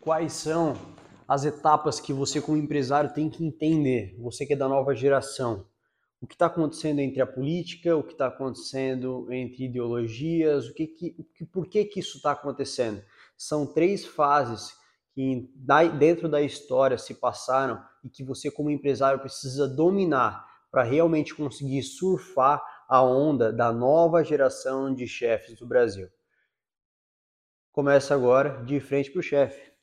quais são as etapas que você, como empresário, tem que entender, você que é da nova geração. O que está acontecendo entre a política, o que está acontecendo entre ideologias, o que, que, por que, que isso está acontecendo? São três fases que dentro da história se passaram e que você, como empresário, precisa dominar para realmente conseguir surfar a onda da nova geração de chefes do Brasil. Começa agora de frente para o chefe.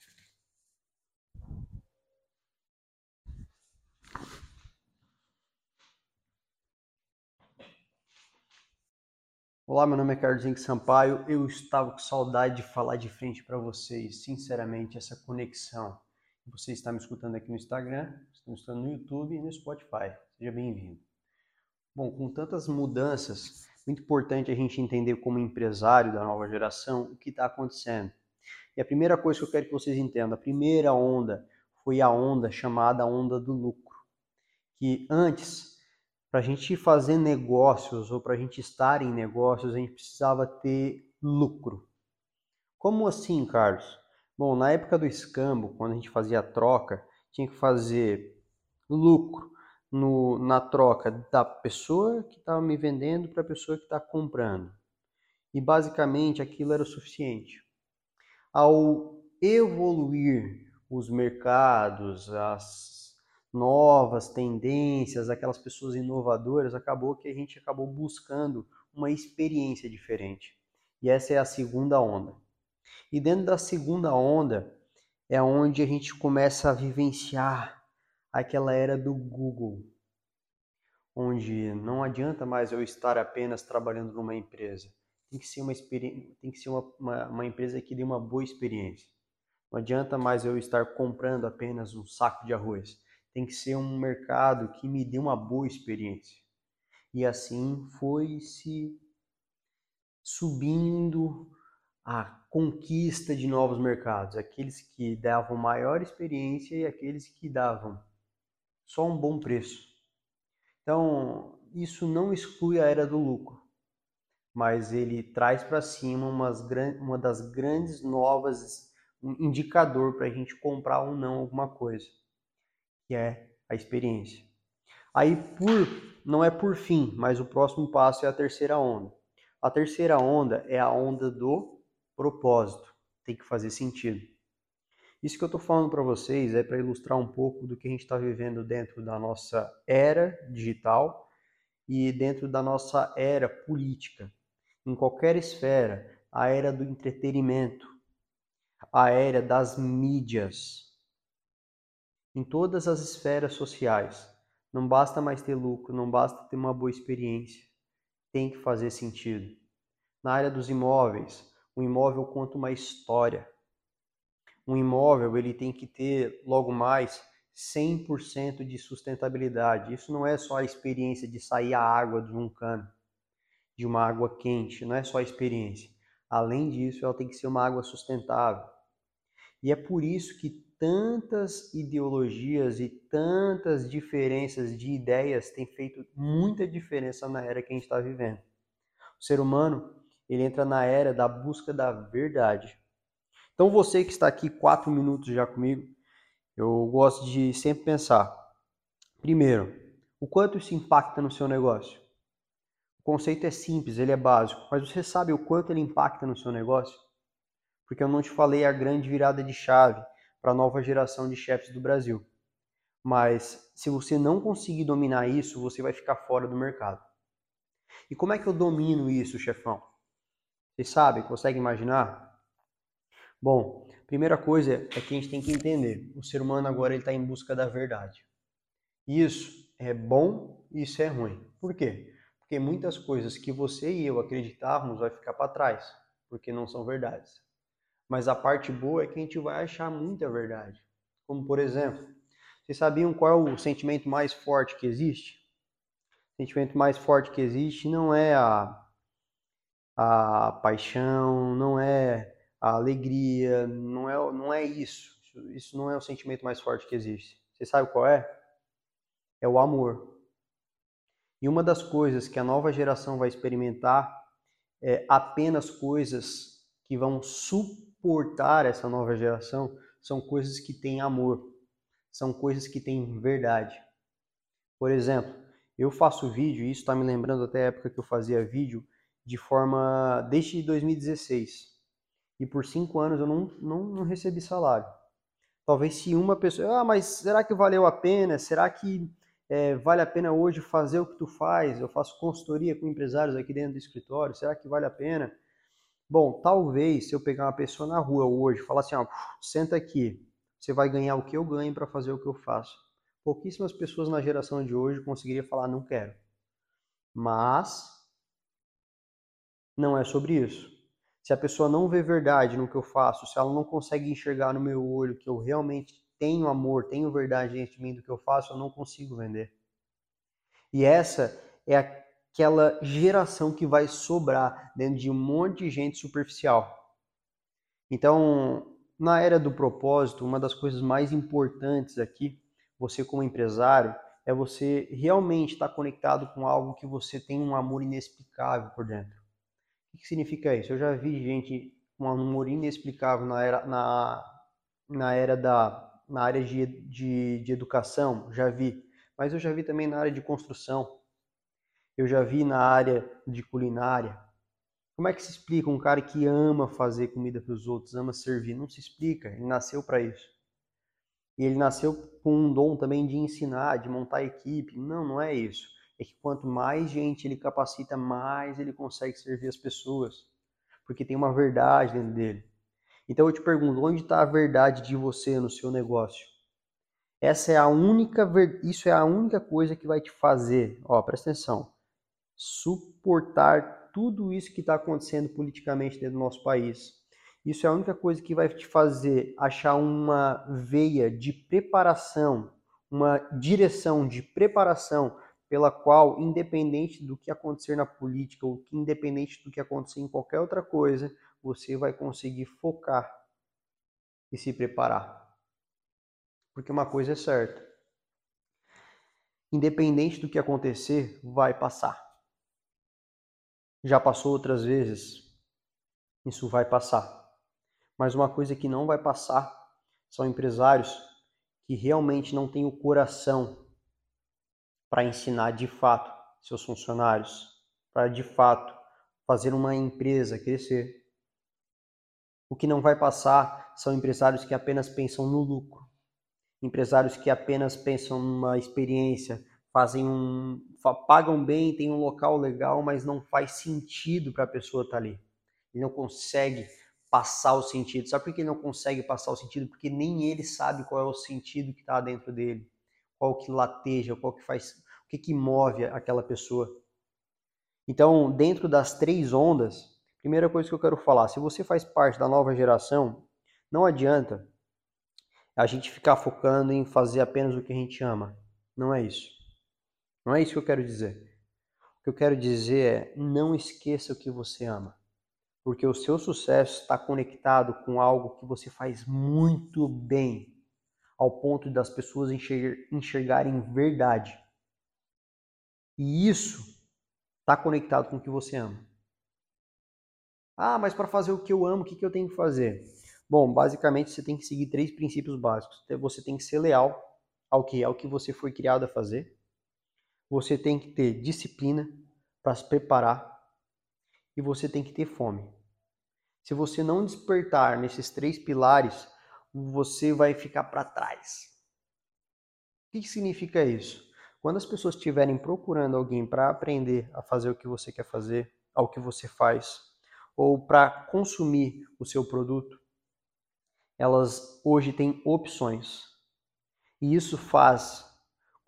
Olá, meu nome é Carlos Henrique Sampaio. Eu estava com saudade de falar de frente para vocês, sinceramente, essa conexão. Você está me escutando aqui no Instagram, está me escutando no YouTube e no Spotify. Seja bem-vindo. Bom, com tantas mudanças, muito importante a gente entender como empresário da nova geração o que está acontecendo. E a primeira coisa que eu quero que vocês entendam, a primeira onda foi a onda chamada onda do lucro. Que antes, para a gente fazer negócios ou para a gente estar em negócios, a gente precisava ter lucro. Como assim, Carlos? Bom, na época do escambo, quando a gente fazia a troca, tinha que fazer lucro no, na troca da pessoa que estava me vendendo para a pessoa que está comprando. E basicamente aquilo era o suficiente. Ao evoluir os mercados, as novas tendências, aquelas pessoas inovadoras, acabou que a gente acabou buscando uma experiência diferente. E essa é a segunda onda. E dentro da segunda onda é onde a gente começa a vivenciar aquela era do Google, onde não adianta mais eu estar apenas trabalhando numa empresa. Tem que ser uma, tem que ser uma, uma, uma empresa que dê uma boa experiência. Não adianta mais eu estar comprando apenas um saco de arroz. Tem que ser um mercado que me dê uma boa experiência. E assim foi se subindo a conquista de novos mercados, aqueles que davam maior experiência e aqueles que davam só um bom preço. Então, isso não exclui a era do lucro, mas ele traz para cima umas, uma das grandes novas um indicador para a gente comprar ou não alguma coisa, que é a experiência. Aí, por não é por fim, mas o próximo passo é a terceira onda. A terceira onda é a onda do propósito. Tem que fazer sentido. Isso que eu estou falando para vocês é para ilustrar um pouco do que a gente está vivendo dentro da nossa era digital e dentro da nossa era política. Em qualquer esfera, a era do entretenimento, a era das mídias. Em todas as esferas sociais. Não basta mais ter lucro, não basta ter uma boa experiência. Tem que fazer sentido. Na área dos imóveis, o imóvel conta uma história um imóvel ele tem que ter logo mais 100% de sustentabilidade. Isso não é só a experiência de sair a água de um cano, de uma água quente, não é só a experiência. Além disso, ela tem que ser uma água sustentável. E é por isso que tantas ideologias e tantas diferenças de ideias têm feito muita diferença na era que a gente está vivendo. O ser humano ele entra na era da busca da verdade. Então você que está aqui quatro minutos já comigo, eu gosto de sempre pensar, primeiro, o quanto isso impacta no seu negócio. O conceito é simples, ele é básico, mas você sabe o quanto ele impacta no seu negócio? Porque eu não te falei a grande virada de chave para a nova geração de chefes do Brasil. Mas se você não conseguir dominar isso, você vai ficar fora do mercado. E como é que eu domino isso, chefão? Vocês sabem, conseguem imaginar? Bom, primeira coisa é que a gente tem que entender, o ser humano agora está em busca da verdade. Isso é bom e isso é ruim. Por quê? Porque muitas coisas que você e eu acreditávamos vai ficar para trás, porque não são verdades. Mas a parte boa é que a gente vai achar muita verdade. Como por exemplo, vocês sabiam qual é o sentimento mais forte que existe? O sentimento mais forte que existe não é a, a paixão, não é a alegria, não é, não é isso. Isso não é o sentimento mais forte que existe. Você sabe qual é? É o amor. E uma das coisas que a nova geração vai experimentar é apenas coisas que vão suportar essa nova geração são coisas que têm amor, são coisas que têm verdade. Por exemplo, eu faço vídeo, e isso está me lembrando até a época que eu fazia vídeo, de forma desde 2016. E por cinco anos eu não, não, não recebi salário. Talvez se uma pessoa, ah, mas será que valeu a pena? Será que é, vale a pena hoje fazer o que tu faz? Eu faço consultoria com empresários aqui dentro do escritório, será que vale a pena? Bom, talvez se eu pegar uma pessoa na rua hoje e falar assim, ó, senta aqui, você vai ganhar o que eu ganho para fazer o que eu faço. Pouquíssimas pessoas na geração de hoje conseguiriam falar não quero. Mas não é sobre isso. Se a pessoa não vê verdade no que eu faço, se ela não consegue enxergar no meu olho que eu realmente tenho amor, tenho verdade dentro de mim do que eu faço, eu não consigo vender. E essa é aquela geração que vai sobrar dentro de um monte de gente superficial. Então, na era do propósito, uma das coisas mais importantes aqui, você como empresário, é você realmente estar conectado com algo que você tem um amor inexplicável por dentro. O que significa isso? Eu já vi gente com um amor inexplicável na era, na, na era da na área de, de, de educação, já vi, mas eu já vi também na área de construção, eu já vi na área de culinária. Como é que se explica um cara que ama fazer comida para os outros, ama servir? Não se explica, ele nasceu para isso. E ele nasceu com um dom também de ensinar, de montar equipe. Não, não é isso é que quanto mais gente ele capacita, mais ele consegue servir as pessoas, porque tem uma verdade dentro dele. Então eu te pergunto, onde está a verdade de você no seu negócio? Essa é a única, isso é a única coisa que vai te fazer, ó, presta atenção, suportar tudo isso que está acontecendo politicamente dentro do nosso país. Isso é a única coisa que vai te fazer achar uma veia de preparação, uma direção de preparação pela qual, independente do que acontecer na política ou independente do que acontecer em qualquer outra coisa, você vai conseguir focar e se preparar. Porque uma coisa é certa: independente do que acontecer, vai passar. Já passou outras vezes, isso vai passar. Mas uma coisa que não vai passar são empresários que realmente não têm o coração para ensinar de fato seus funcionários, para de fato fazer uma empresa crescer. O que não vai passar são empresários que apenas pensam no lucro, empresários que apenas pensam numa experiência, fazem um, pagam bem, tem um local legal, mas não faz sentido para a pessoa estar tá ali. Ele não consegue passar o sentido. Sabe por que ele não consegue passar o sentido? Porque nem ele sabe qual é o sentido que está dentro dele, qual que lateja, qual que faz que, que move aquela pessoa. Então, dentro das três ondas, primeira coisa que eu quero falar, se você faz parte da nova geração, não adianta a gente ficar focando em fazer apenas o que a gente ama. Não é isso. Não é isso que eu quero dizer. O que eu quero dizer é não esqueça o que você ama. Porque o seu sucesso está conectado com algo que você faz muito bem, ao ponto das pessoas enxergarem verdade. E isso está conectado com o que você ama. Ah, mas para fazer o que eu amo, o que, que eu tenho que fazer? Bom, basicamente você tem que seguir três princípios básicos. Você tem que ser leal ao que é o que você foi criado a fazer. Você tem que ter disciplina para se preparar e você tem que ter fome. Se você não despertar nesses três pilares, você vai ficar para trás. O que, significa isso? Quando as pessoas estiverem procurando alguém para aprender a fazer o que você quer fazer, ao que você faz, ou para consumir o seu produto, elas hoje têm opções. E isso faz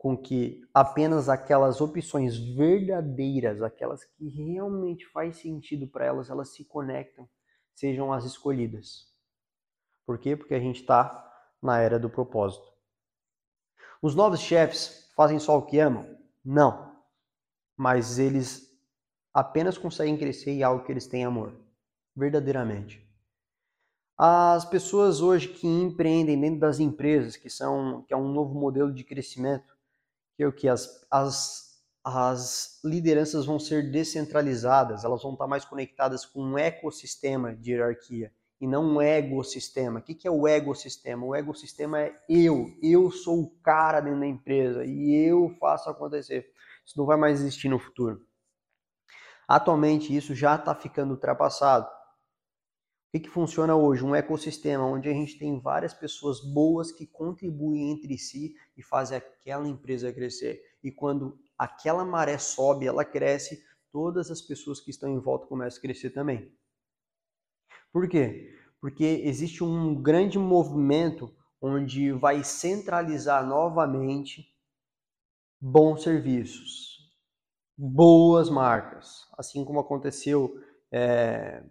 com que apenas aquelas opções verdadeiras, aquelas que realmente faz sentido para elas, elas se conectam, sejam as escolhidas. Por quê? Porque a gente está na era do propósito. Os novos chefes fazem só o que amam? Não. Mas eles apenas conseguem crescer em algo que eles têm amor, verdadeiramente. As pessoas hoje que empreendem dentro das empresas, que são que é um novo modelo de crescimento, que é o que as, as, as lideranças vão ser descentralizadas, elas vão estar mais conectadas com um ecossistema de hierarquia e não um ecossistema. O que é o ecossistema? O ecossistema é eu. Eu sou o cara dentro da empresa e eu faço acontecer. Isso não vai mais existir no futuro. Atualmente isso já está ficando ultrapassado. Que, que funciona hoje? Um ecossistema onde a gente tem várias pessoas boas que contribuem entre si e fazem aquela empresa crescer. E quando aquela maré sobe, ela cresce, todas as pessoas que estão em volta começam a crescer também. Por quê? Porque existe um grande movimento onde vai centralizar novamente bons serviços, boas marcas, assim como aconteceu é,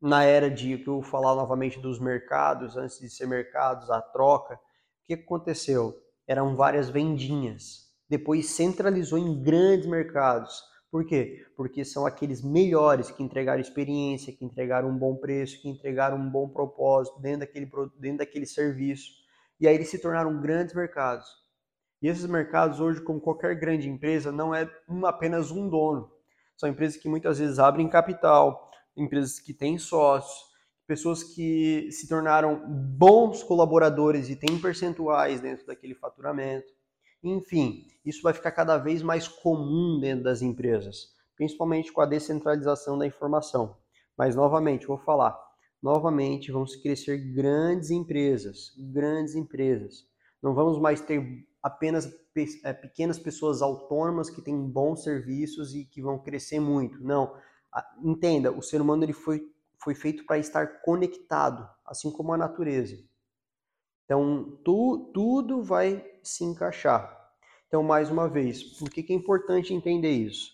na era de que eu falar novamente dos mercados, antes de ser mercados, a troca. O que aconteceu? Eram várias vendinhas. Depois centralizou em grandes mercados. Por quê? Porque são aqueles melhores que entregaram experiência, que entregaram um bom preço, que entregaram um bom propósito dentro daquele, dentro daquele serviço. E aí eles se tornaram grandes mercados. E esses mercados hoje, como qualquer grande empresa, não é apenas um dono. São empresas que muitas vezes abrem capital, empresas que têm sócios, pessoas que se tornaram bons colaboradores e têm percentuais dentro daquele faturamento. Enfim, isso vai ficar cada vez mais comum dentro das empresas, principalmente com a descentralização da informação. Mas, novamente, vou falar, novamente vamos crescer grandes empresas, grandes empresas. Não vamos mais ter apenas é, pequenas pessoas autônomas que têm bons serviços e que vão crescer muito. Não, entenda, o ser humano ele foi, foi feito para estar conectado, assim como a natureza. Então, tu, tudo vai se encaixar. Então, mais uma vez, por que, que é importante entender isso?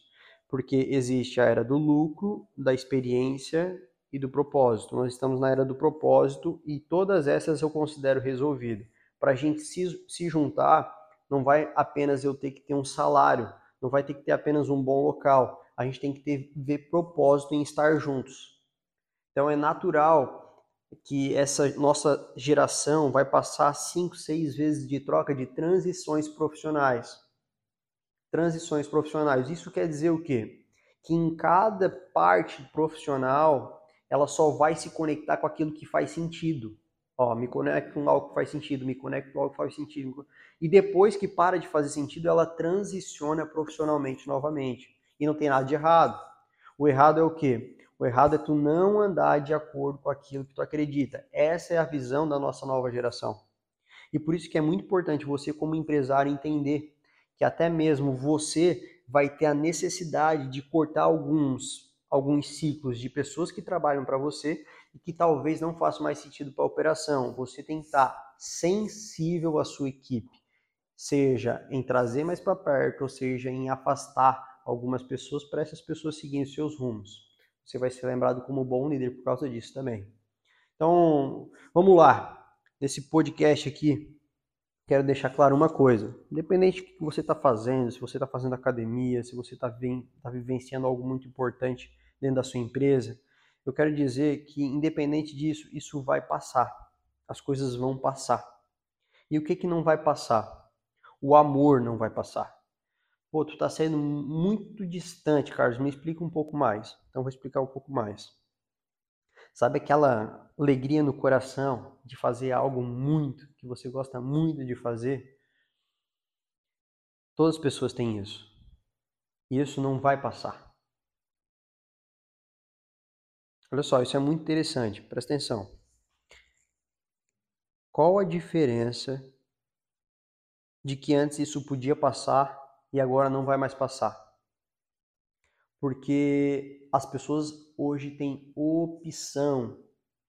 Porque existe a era do lucro, da experiência e do propósito. Nós estamos na era do propósito e todas essas eu considero resolvidas. Para a gente se, se juntar, não vai apenas eu ter que ter um salário, não vai ter que ter apenas um bom local. A gente tem que ter, ver propósito em estar juntos. Então é natural que essa nossa geração vai passar cinco, seis vezes de troca de transições profissionais. Transições profissionais. Isso quer dizer o quê? Que em cada parte profissional ela só vai se conectar com aquilo que faz sentido. Ó, me conecto com algo que faz sentido, me conecto com algo que faz sentido. E depois que para de fazer sentido, ela transiciona profissionalmente novamente. E não tem nada de errado. O errado é o quê? O errado é tu não andar de acordo com aquilo que tu acredita. Essa é a visão da nossa nova geração. E por isso que é muito importante você como empresário entender que até mesmo você vai ter a necessidade de cortar alguns alguns ciclos de pessoas que trabalham para você e que talvez não façam mais sentido para a operação. Você tem que estar sensível à sua equipe, seja em trazer mais para perto, ou seja em afastar algumas pessoas para essas pessoas seguirem seus rumos você vai ser lembrado como bom líder por causa disso também. Então, vamos lá. Nesse podcast aqui, quero deixar claro uma coisa. Independente do que você está fazendo, se você está fazendo academia, se você está tá vivenciando algo muito importante dentro da sua empresa, eu quero dizer que, independente disso, isso vai passar. As coisas vão passar. E o que, que não vai passar? O amor não vai passar. Pô, tu tá saindo muito distante, Carlos. Me explica um pouco mais. Então vou explicar um pouco mais. Sabe aquela alegria no coração de fazer algo muito que você gosta muito de fazer? Todas as pessoas têm isso. E isso não vai passar. Olha só, isso é muito interessante. Presta atenção. Qual a diferença de que antes isso podia passar e agora não vai mais passar. Porque as pessoas hoje têm opção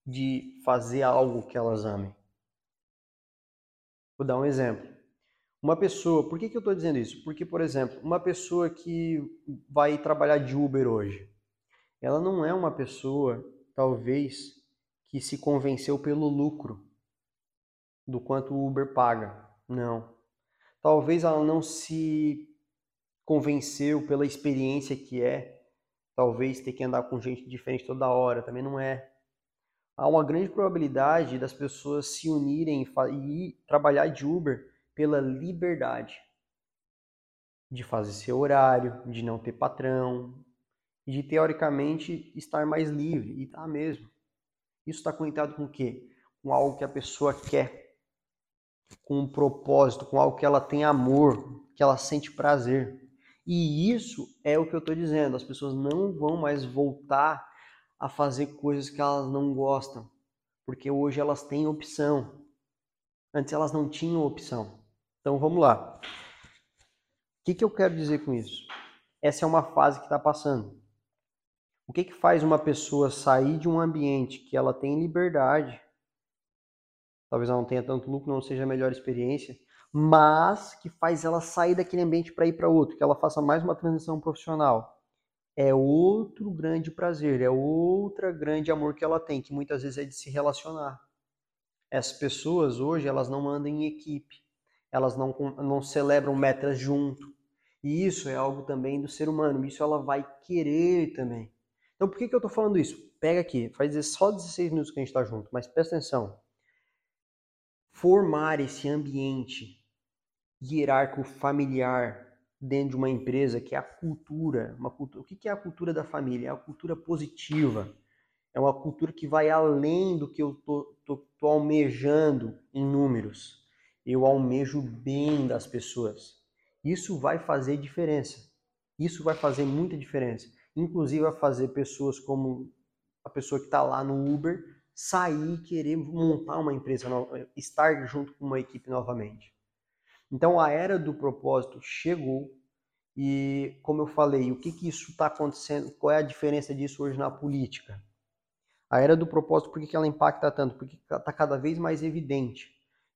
de fazer algo que elas amem. Vou dar um exemplo. Uma pessoa, por que, que eu estou dizendo isso? Porque, por exemplo, uma pessoa que vai trabalhar de Uber hoje, ela não é uma pessoa, talvez, que se convenceu pelo lucro do quanto o Uber paga. Não. Talvez ela não se convenceu pela experiência que é, talvez ter que andar com gente diferente toda hora, também não é. Há uma grande probabilidade das pessoas se unirem e trabalhar de Uber pela liberdade de fazer seu horário, de não ter patrão, de teoricamente estar mais livre, e tá mesmo. Isso está conectado com o quê? Com algo que a pessoa quer, com um propósito, com algo que ela tem amor, que ela sente prazer. E isso é o que eu estou dizendo. As pessoas não vão mais voltar a fazer coisas que elas não gostam, porque hoje elas têm opção. Antes elas não tinham opção. Então vamos lá. O que, que eu quero dizer com isso? Essa é uma fase que está passando. O que, que faz uma pessoa sair de um ambiente que ela tem liberdade? Talvez ela não tenha tanto lucro, não seja a melhor experiência, mas que faz ela sair daquele ambiente para ir para outro, que ela faça mais uma transição profissional. É outro grande prazer, é outra grande amor que ela tem, que muitas vezes é de se relacionar. Essas pessoas hoje, elas não andam em equipe, elas não, não celebram metas junto. E isso é algo também do ser humano, isso ela vai querer também. Então por que, que eu estou falando isso? Pega aqui, faz só 16 minutos que a gente está junto, mas presta atenção. Formar esse ambiente hierárquico familiar dentro de uma empresa que é a cultura, uma cultura. O que é a cultura da família? É a cultura positiva. É uma cultura que vai além do que eu tô, tô, tô almejando em números. Eu almejo bem das pessoas. Isso vai fazer diferença. Isso vai fazer muita diferença. Inclusive vai fazer pessoas como a pessoa que está lá no Uber sair e querer montar uma empresa, estar junto com uma equipe novamente. Então a era do propósito chegou e, como eu falei, o que, que isso está acontecendo? Qual é a diferença disso hoje na política? A era do propósito, por que, que ela impacta tanto? Porque está cada vez mais evidente.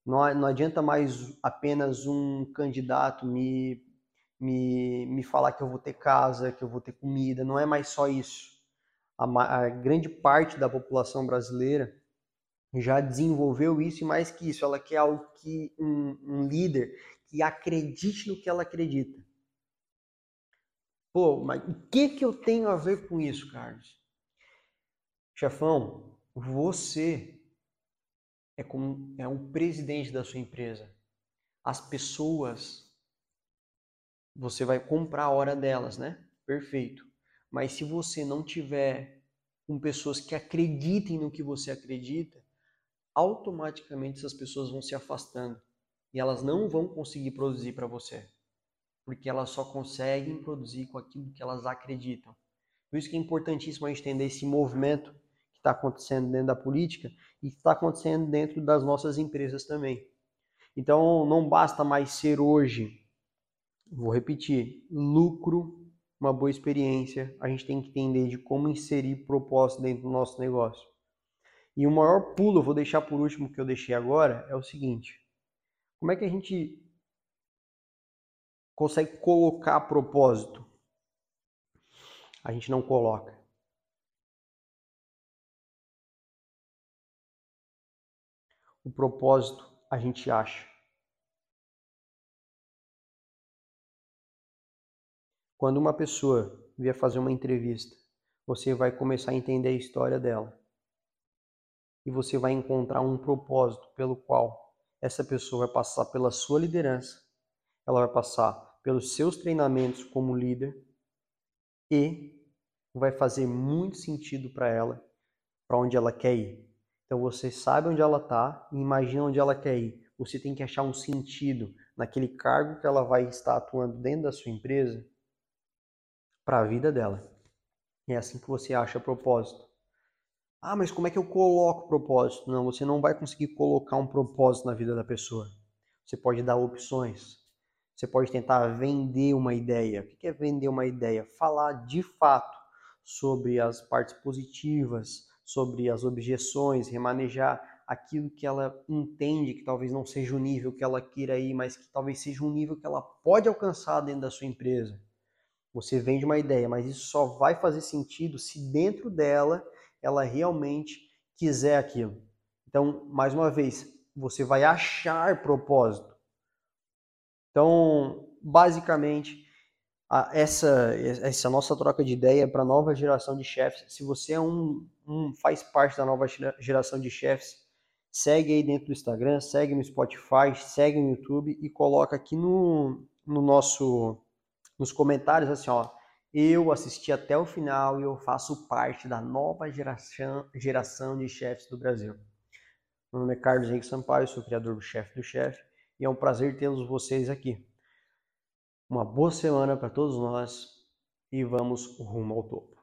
Não, não adianta mais apenas um candidato me, me, me falar que eu vou ter casa, que eu vou ter comida. Não é mais só isso. A, a grande parte da população brasileira já desenvolveu isso e mais que isso, ela quer algo que um, um líder que acredite no que ela acredita. Pô, mas o que que eu tenho a ver com isso, Carlos? Chefão, você é como é um presidente da sua empresa. As pessoas você vai comprar a hora delas, né? Perfeito. Mas se você não tiver com pessoas que acreditem no que você acredita, automaticamente essas pessoas vão se afastando e elas não vão conseguir produzir para você, porque elas só conseguem produzir com aquilo que elas acreditam. Por isso que é importantíssimo a gente entender esse movimento que está acontecendo dentro da política e está acontecendo dentro das nossas empresas também. Então, não basta mais ser hoje, vou repetir, lucro, uma boa experiência, a gente tem que entender de como inserir propósito dentro do nosso negócio. E o maior pulo, eu vou deixar por último que eu deixei agora, é o seguinte: como é que a gente consegue colocar propósito? A gente não coloca. O propósito a gente acha. Quando uma pessoa vier fazer uma entrevista, você vai começar a entender a história dela e você vai encontrar um propósito pelo qual essa pessoa vai passar pela sua liderança, ela vai passar pelos seus treinamentos como líder e vai fazer muito sentido para ela, para onde ela quer ir. Então você sabe onde ela está e imagina onde ela quer ir. Você tem que achar um sentido naquele cargo que ela vai estar atuando dentro da sua empresa para a vida dela. É assim que você acha propósito. Ah, mas como é que eu coloco propósito? Não, você não vai conseguir colocar um propósito na vida da pessoa. Você pode dar opções. Você pode tentar vender uma ideia. O que é vender uma ideia? Falar de fato sobre as partes positivas, sobre as objeções, remanejar aquilo que ela entende que talvez não seja o nível que ela queira ir, mas que talvez seja um nível que ela pode alcançar dentro da sua empresa. Você vende uma ideia, mas isso só vai fazer sentido se dentro dela ela realmente quiser aquilo. Então, mais uma vez, você vai achar propósito. Então, basicamente, essa, essa nossa troca de ideia para a nova geração de chefes. Se você é um, um, faz parte da nova geração de chefes, segue aí dentro do Instagram, segue no Spotify, segue no YouTube e coloca aqui no, no nosso nos comentários assim, ó, Eu assisti até o final e eu faço parte da nova geração, geração de chefes do Brasil. Meu nome é Carlos Henrique Sampaio, sou criador do Chefe do Chefe e é um prazer tê-los vocês aqui. Uma boa semana para todos nós e vamos rumo ao topo.